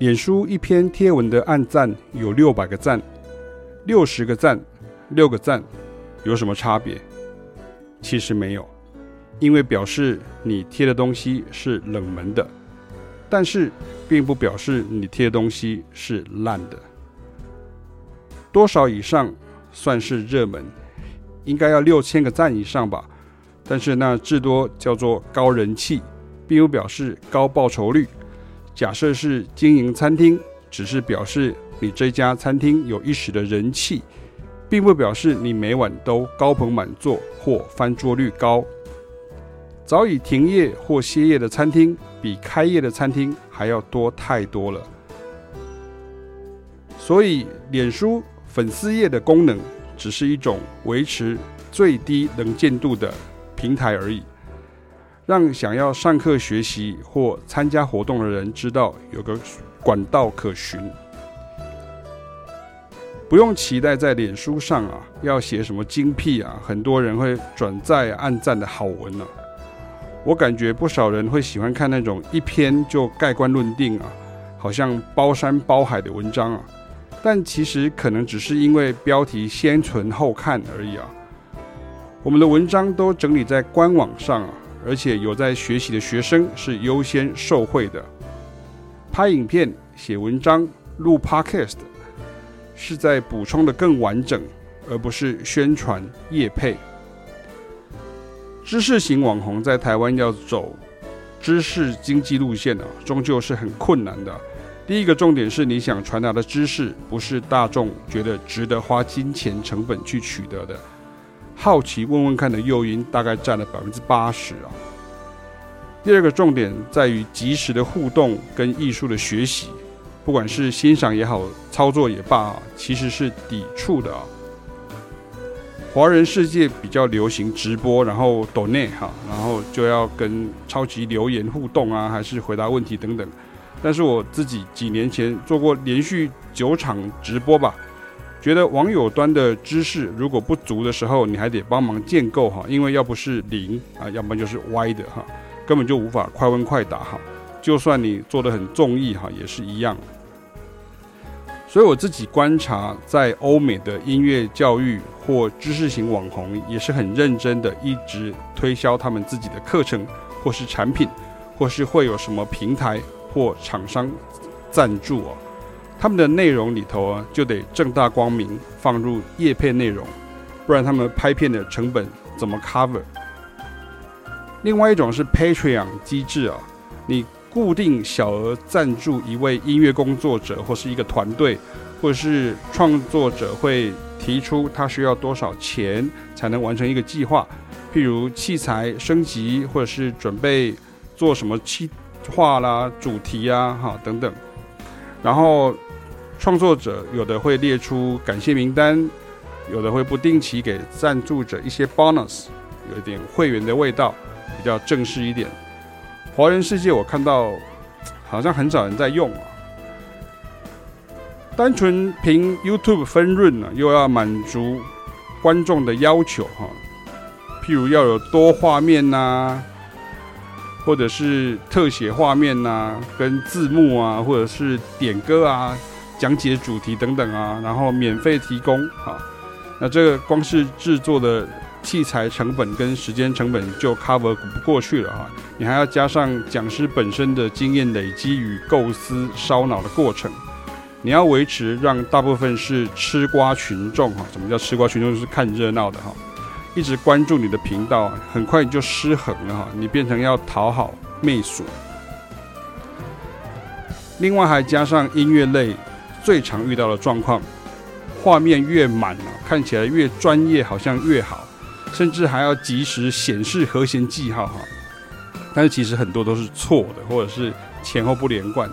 脸书一篇贴文的按赞有六百个赞，六十个赞，六个赞，有什么差别？其实没有，因为表示你贴的东西是冷门的，但是并不表示你贴的东西是烂的。多少以上算是热门？应该要六千个赞以上吧。但是那至多叫做高人气，并不表示高报酬率。假设是经营餐厅，只是表示你这家餐厅有一时的人气，并不表示你每晚都高朋满座或翻桌率高。早已停业或歇业的餐厅，比开业的餐厅还要多太多了。所以，脸书粉丝页的功能，只是一种维持最低能见度的平台而已。让想要上课学习或参加活动的人知道有个管道可循，不用期待在脸书上啊要写什么精辟啊，很多人会转载按赞的好文呢、啊。我感觉不少人会喜欢看那种一篇就盖棺论定啊，好像包山包海的文章啊，但其实可能只是因为标题先存后看而已啊。我们的文章都整理在官网上啊。而且有在学习的学生是优先受惠的。拍影片、写文章、录 Podcast 是在补充的更完整，而不是宣传业配。知识型网红在台湾要走知识经济路线啊，终究是很困难的。第一个重点是你想传达的知识，不是大众觉得值得花金钱成本去取得的。好奇问问看的诱因大概占了百分之八十啊。第二个重点在于及时的互动跟艺术的学习，不管是欣赏也好，操作也罢啊，其实是抵触的啊。华人世界比较流行直播，然后抖内哈，然后就要跟超级留言互动啊，还是回答问题等等。但是我自己几年前做过连续九场直播吧。觉得网友端的知识如果不足的时候，你还得帮忙建构哈，因为要不是零啊，要不然就是歪的哈，根本就无法快问快答哈。就算你做的很中意哈，也是一样。所以我自己观察，在欧美的音乐教育或知识型网红，也是很认真的，一直推销他们自己的课程或是产品，或是会有什么平台或厂商赞助哦。他们的内容里头啊，就得正大光明放入叶片内容，不然他们拍片的成本怎么 cover？另外一种是 Patreon 机制啊，你固定小额赞助一位音乐工作者或是一个团队，或者是创作者会提出他需要多少钱才能完成一个计划，譬如器材升级，或者是准备做什么企划啦、主题啊、哈等等，然后。创作者有的会列出感谢名单，有的会不定期给赞助者一些 bonus，有一点会员的味道，比较正式一点。华人世界我看到好像很少人在用啊，单纯凭 YouTube 分润呢，又要满足观众的要求哈，譬如要有多画面呐，或者是特写画面呐，跟字幕啊，或者是点歌啊。讲解主题等等啊，然后免费提供好，那这个光是制作的器材成本跟时间成本就 cover 不过去了哈，你还要加上讲师本身的经验累积与构思烧脑的过程，你要维持让大部分是吃瓜群众哈，什么叫吃瓜群众？是看热闹的哈，一直关注你的频道，很快你就失衡了哈，你变成要讨好媚俗，另外还加上音乐类。最常遇到的状况，画面越满啊，看起来越专业，好像越好，甚至还要及时显示和弦记号哈。但是其实很多都是错的，或者是前后不连贯，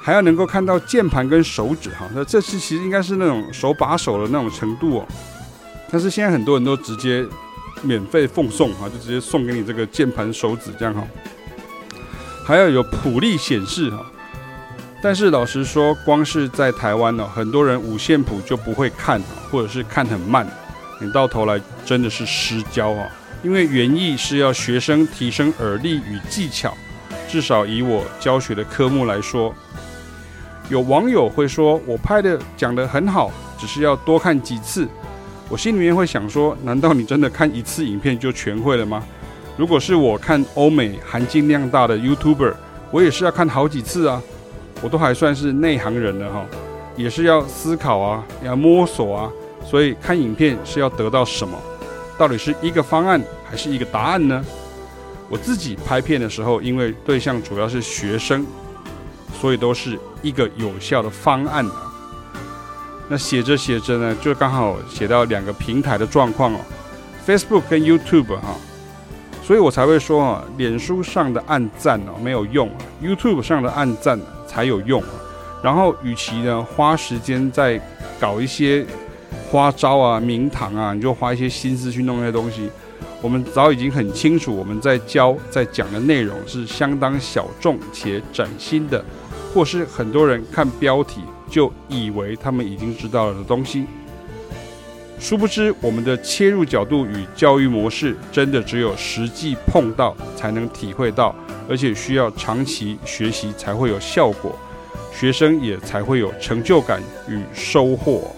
还要能够看到键盘跟手指哈。那这次其实应该是那种手把手的那种程度哦。但是现在很多人都直接免费奉送哈，就直接送给你这个键盘手指这样哈。还要有谱例显示哈。但是老实说，光是在台湾呢，很多人五线谱就不会看，或者是看很慢，你到头来真的是失焦啊！因为原意是要学生提升耳力与技巧，至少以我教学的科目来说，有网友会说我拍的讲得很好，只是要多看几次。我心里面会想说，难道你真的看一次影片就全会了吗？如果是我看欧美含金量大的 YouTuber，我也是要看好几次啊。我都还算是内行人了哈，也是要思考啊，要摸索啊。所以看影片是要得到什么？到底是一个方案还是一个答案呢？我自己拍片的时候，因为对象主要是学生，所以都是一个有效的方案啊。那写着写着呢，就刚好写到两个平台的状况哦，Facebook 跟 YouTube 哈，所以我才会说啊，脸书上的按赞哦没有用啊，YouTube 上的按赞才有用。然后，与其呢花时间在搞一些花招啊、名堂啊，你就花一些心思去弄那些东西。我们早已经很清楚，我们在教、在讲的内容是相当小众且崭新的，或是很多人看标题。就以为他们已经知道了的东西，殊不知我们的切入角度与教育模式，真的只有实际碰到才能体会到，而且需要长期学习才会有效果，学生也才会有成就感与收获。